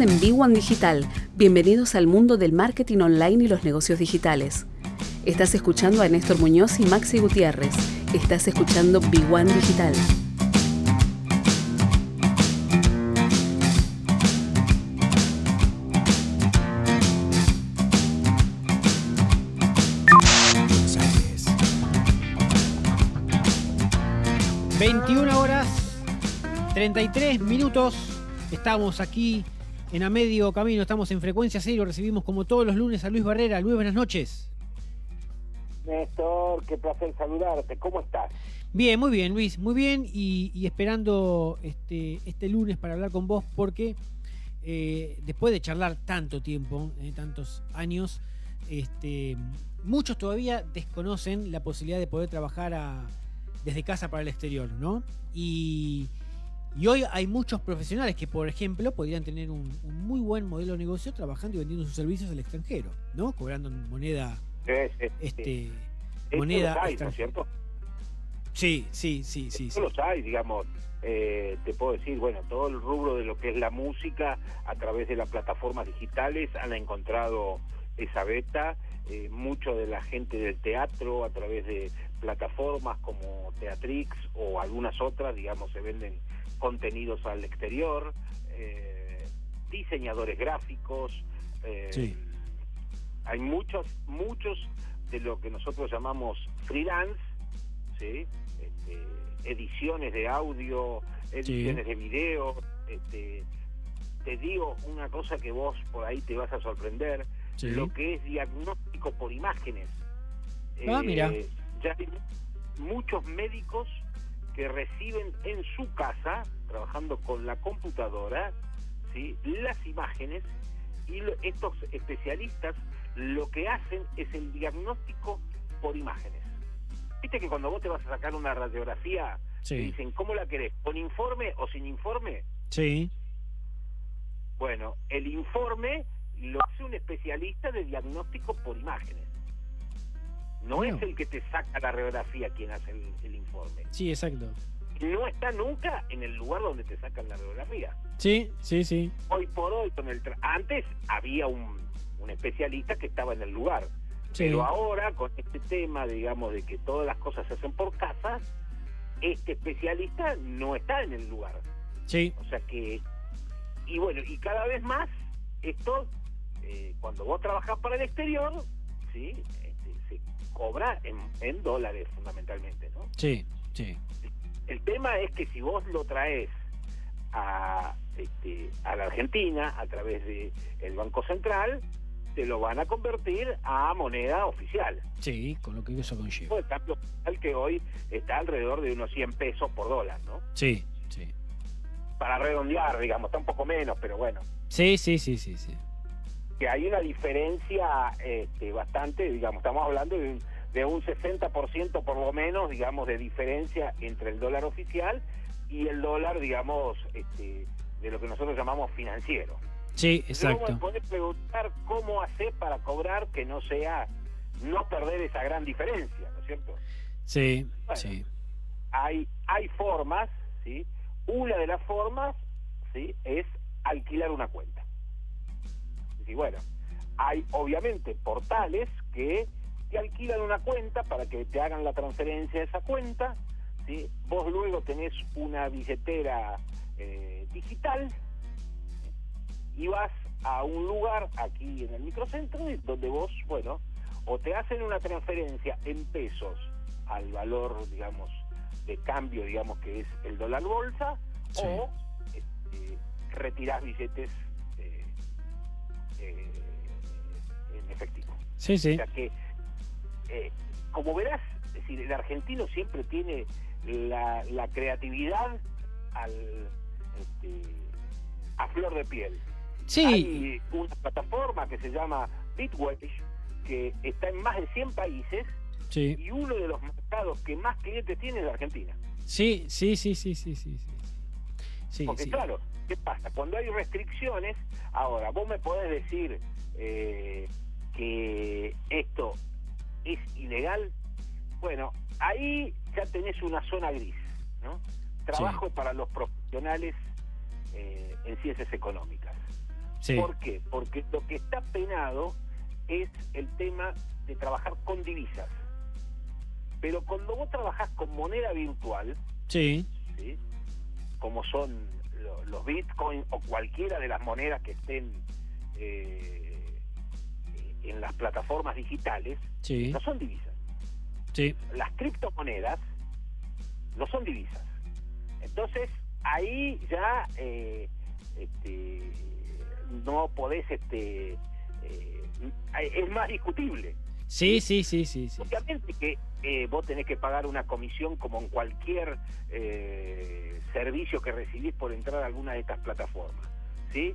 En B1 Digital. Bienvenidos al mundo del marketing online y los negocios digitales. Estás escuchando a Néstor Muñoz y Maxi Gutiérrez. Estás escuchando B1 Digital. ...21 horas... ...33 minutos... ...estamos aquí... ...en a medio camino... ...estamos en Frecuencia Cero... ...recibimos como todos los lunes a Luis Barrera... ...Luis, buenas noches... Néstor, qué placer saludarte. ¿Cómo estás? Bien, muy bien, Luis, muy bien. Y, esperando este, este lunes para hablar con vos, porque eh, después de charlar tanto tiempo, eh, tantos años, este, muchos todavía desconocen la posibilidad de poder trabajar desde casa para el exterior, ¿no? Y, hoy hay muchos profesionales que, por ejemplo, podrían tener un, muy buen modelo de negocio trabajando y vendiendo sus servicios al extranjero, ¿no? Cobrando moneda este, moneda ¿no es cierto? Sí, sí, sí, sí. sí. los hay, digamos. Eh, te puedo decir, bueno, todo el rubro de lo que es la música a través de las plataformas digitales han encontrado esa beta. Eh, mucho de la gente del teatro a través de plataformas como Teatrix o algunas otras, digamos, se venden contenidos al exterior. Eh, diseñadores gráficos. sí hay muchos, muchos de lo que nosotros llamamos freelance, ¿sí? Este, ediciones de audio, ediciones de video. Este, te digo una cosa que vos por ahí te vas a sorprender, lo que es diagnóstico por imágenes. Ah, mira. Eh, ya hay muchos médicos que reciben en su casa, trabajando con la computadora, ¿sí? las imágenes y estos especialistas lo que hacen es el diagnóstico por imágenes. Viste que cuando vos te vas a sacar una radiografía, te dicen, ¿cómo la querés? ¿Con informe o sin informe? Sí. Bueno, el informe lo hace un especialista de diagnóstico por imágenes. No es el que te saca la radiografía quien hace el, informe. Sí, exacto. No está nunca en el lugar donde te sacan la radiografía. Sí, sí, sí. Hoy por hoy, con el antes había un un especialista que estaba en el lugar. Pero ahora, con este tema, digamos, de que todas las cosas se hacen por casa, este especialista no está en el lugar. Sí. O sea que, y bueno, y cada vez más, esto, eh, cuando vos trabajás para el exterior, ¿sí? Este, se cobra en, en dólares fundamentalmente, ¿no? Sí, sí. El tema es que si vos lo traes a, este, a la Argentina a través del el Banco Central, te lo van a convertir a moneda oficial. Sí, con lo que eso conlleva. Ejemplo, el que hoy está alrededor de unos 100 pesos por dólar, ¿no? Sí, sí. Para redondear, digamos, está un poco menos, pero bueno. Sí, sí, sí, sí, sí. Que hay una diferencia este, bastante, digamos, estamos hablando de un, de un 60% por lo menos, digamos, de diferencia entre el dólar oficial y el dólar, digamos, este, de lo que nosotros llamamos financiero. Sí, exacto. Luego poder preguntar cómo hacer para cobrar que no sea, no perder esa gran diferencia, ¿no es cierto? Sí, sí. Hay, hay formas, ¿sí? Una de las formas, ¿sí? Es alquilar una cuenta. Y bueno, hay obviamente portales que te alquilan una cuenta para que te hagan la transferencia de esa cuenta, ¿sí? Vos luego tenés una billetera eh, digital, y vas a un lugar aquí en el microcentro donde vos, bueno, o te hacen una transferencia en pesos al valor, digamos, de cambio, digamos, que es el dólar bolsa, o este, retirás billetes efectivo. Sí, sí. O sea que, eh, como verás, es decir, el argentino siempre tiene la, la creatividad al, este, a flor de piel. Sí. Hay una plataforma que se llama Bitwage, que está en más de 100 países y uno de los mercados que más clientes tiene es la Argentina. Sí, sí, sí, sí, sí, sí. sí. Porque claro, ¿qué pasa? Cuando hay restricciones, ahora, vos me podés decir eh, que esto es ilegal, bueno, ahí ya tenés una zona gris, ¿no? Trabajo para los profesionales eh, en ciencias económicas ¿Por qué? Porque lo que está penado es el tema de trabajar con divisas. Pero cuando vos trabajás con moneda virtual, sí. como son los bitcoins o cualquiera de las monedas que estén eh, en las plataformas digitales, no son divisas. Sí. Las criptomonedas no son divisas. Entonces, ahí ya eh, este, no podés, este, eh, es más discutible. Sí, sí, sí, sí. sí Obviamente que eh, vos tenés que pagar una comisión como en cualquier servicio que recibís por entrar a alguna de estas plataformas. ¿sí?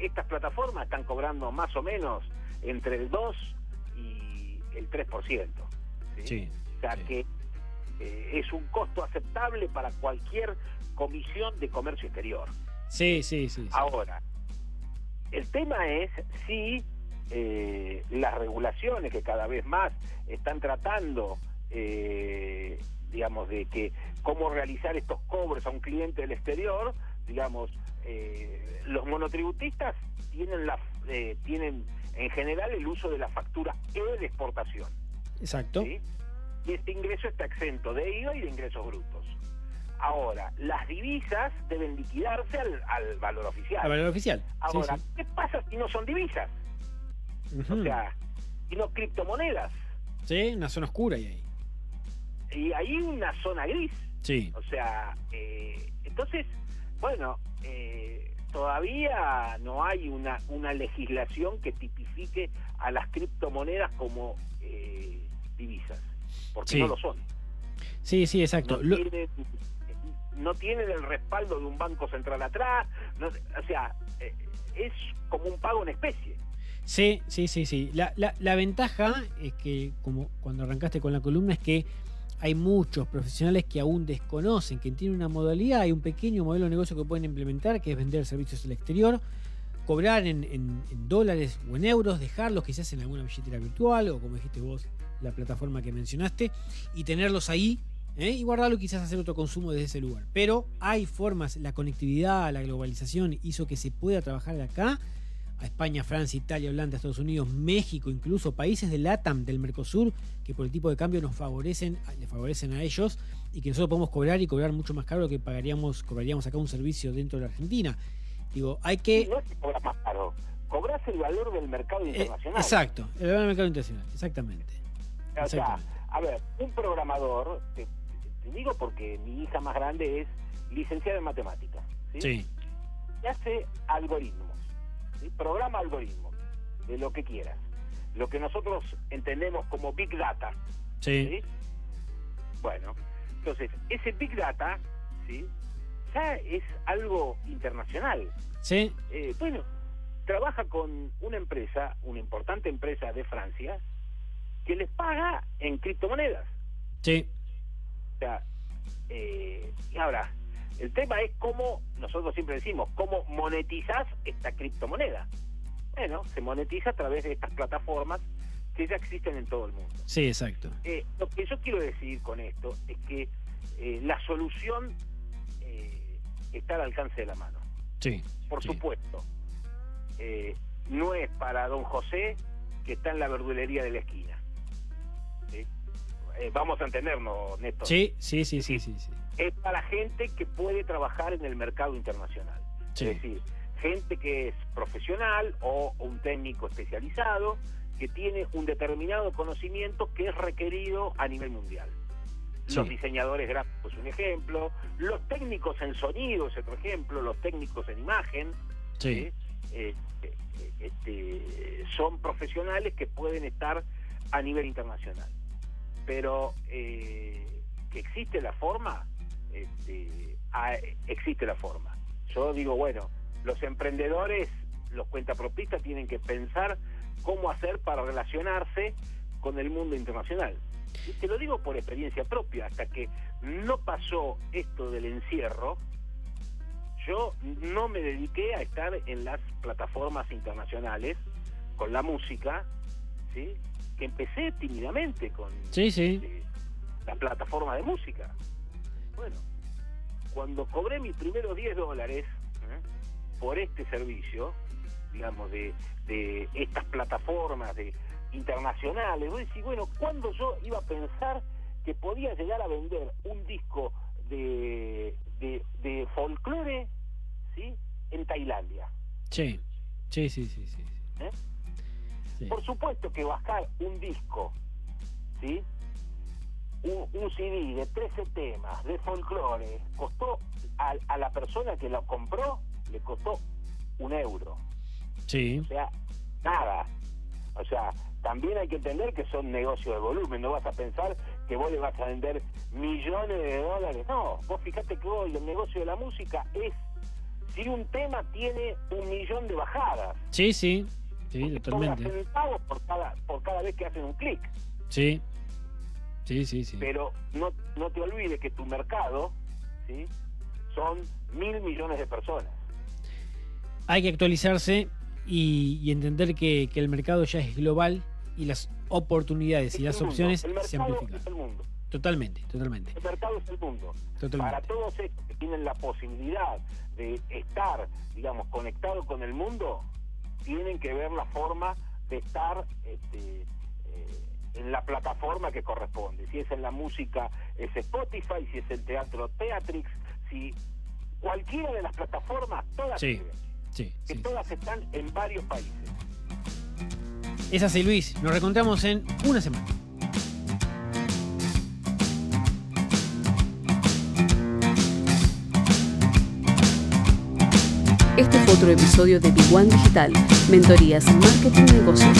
estas plataformas están cobrando más o menos entre el 2 y el 3%. ¿sí? sí o sea que es un costo aceptable para cualquier comisión de comercio exterior. Sí, sí, sí. Ahora, el tema es si eh, las regulaciones que cada vez más están tratando, eh, digamos, de que cómo realizar estos cobros a un cliente del exterior, digamos, eh, los monotributistas tienen la tienen en general el uso de la factura E de exportación. Exacto. Y este ingreso está exento de IVA y de ingresos brutos. Ahora, las divisas deben liquidarse al, valor oficial. Al valor oficial. Ahora, ¿qué pasa si no son divisas? O sea, y no criptomonedas. Sí, una zona oscura y ahí. Y hay una zona gris. Sí. O sea, eh, entonces, bueno, eh, todavía no hay una, una legislación que tipifique a las criptomonedas como eh, divisas, porque no lo son. Sí, sí, exacto no tienen el respaldo de un banco central atrás, o sea, eh, es como un pago en especie. Sí, sí, sí, sí. La, la, ventaja es que, como cuando arrancaste con la columna, es que hay muchos profesionales que aún desconocen, que tienen una modalidad, hay un pequeño modelo de negocio que pueden implementar, que es vender servicios al exterior, cobrar en, dólares o en euros, dejarlos quizás en alguna billetera virtual o como dijiste vos, la plataforma que mencionaste, y tenerlos ahí ¿eh? y guardarlo y quizás hacer otro consumo desde ese lugar. Pero hay formas, la conectividad, la globalización hizo que se pueda trabajar de acá a España, Francia, Italia, Holanda, Estados Unidos, México, incluso países del LATAM, del Mercosur, que por el tipo de cambio nos favorecen, les favorecen a ellos y que nosotros podemos cobrar y cobrar mucho más caro que pagaríamos, cobraríamos acá un servicio dentro de la Argentina. Digo, hay que. No es que cobras más caro, cobras el valor del mercado eh, internacional. exacto, el valor del mercado internacional, exactamente. O sea, a ver, un programador, digo porque mi hija más grande es licenciada en matemáticas. ¿sí? Y hace algoritmos, programa algoritmos, de lo que quieras. Lo que nosotros entendemos como Big Data. Sí. Bueno, entonces, ese Big Data, ¿sí? Ya es algo internacional. Sí. Eh, bueno, trabaja con una empresa, una importante empresa de Francia, que les paga en criptomonedas. Sí. O sea, eh, y ahora, el tema es cómo, nosotros siempre decimos, cómo monetizás esta criptomoneda. Bueno, se monetiza a través de estas plataformas que ya existen en todo el mundo. Sí, exacto. Eh, lo que yo quiero decir con esto es que eh, la solución está al alcance de la mano. Sí. Por supuesto. no es para don José que está en la verdulería de la esquina. Eh, vamos a entendernos, Néstor. Sí, sí, sí, sí, sí, Es para gente que puede trabajar en el mercado internacional. Es decir, gente que es profesional o un técnico especializado que tiene un determinado conocimiento que es requerido a nivel mundial. Los diseñadores gráficos es un ejemplo, los técnicos en sonido es otro ejemplo, los técnicos en imagen. Sí. Eh, eh, este, son profesionales que pueden estar a nivel internacional pero eh, que existe la forma, este, existe la forma. Yo digo, bueno, los emprendedores, los cuentapropistas tienen que pensar cómo hacer para relacionarse con el mundo internacional. Y te lo digo por experiencia propia, hasta que no pasó esto del encierro, yo no me dediqué a estar en las plataformas internacionales con la música, ¿sí? que empecé tímidamente con eh, la plataforma de música. Bueno, cuando cobré mis primeros 10 dólares ¿eh? por este servicio, digamos, de, de estas plataformas de internacionales. Vos decís, bueno, ¿cuándo yo iba a pensar que podía llegar a vender un disco de, de, de folclore ¿sí? en Tailandia? Sí, sí, sí, sí. sí. ¿Eh? Por supuesto que bajar un disco, ¿sí? Un, un, CD de 13 temas de folclore costó a, a, la persona que lo compró, le costó un euro. Sí. O sea, nada. O sea, también hay que entender que son negocios de volumen, no vas a pensar que vos le vas a vender millones de dólares. No, vos fíjate que hoy el negocio de la música es, si un tema tiene un millón de bajadas. Sí, sí, sí, totalmente. centavos por cada, por cada vez que hacen un clic. Sí, sí, sí, sí. Pero no, no te olvides que tu mercado, ¿sí? Son mil millones de personas. Hay que actualizarse y, y entender que, que, el mercado ya es global y las oportunidades es y las mundo. opciones el se amplifican. Es el mundo. Totalmente, totalmente. El mercado es el mundo. Totalmente. Para todos estos que tienen la posibilidad de estar, digamos, conectados con el mundo, tienen que ver la forma de estar este, eh, en la plataforma que corresponde. Si es en la música, es Spotify, si es el teatro, Teatrix, si cualquiera de las plataformas, todas Sí, sirven. sí, que sí. todas están en varios países. Es así, Luis. Nos reencontramos en una semana. Este fue otro episodio de Big One Digital, Mentorías en Marketing y Negocios.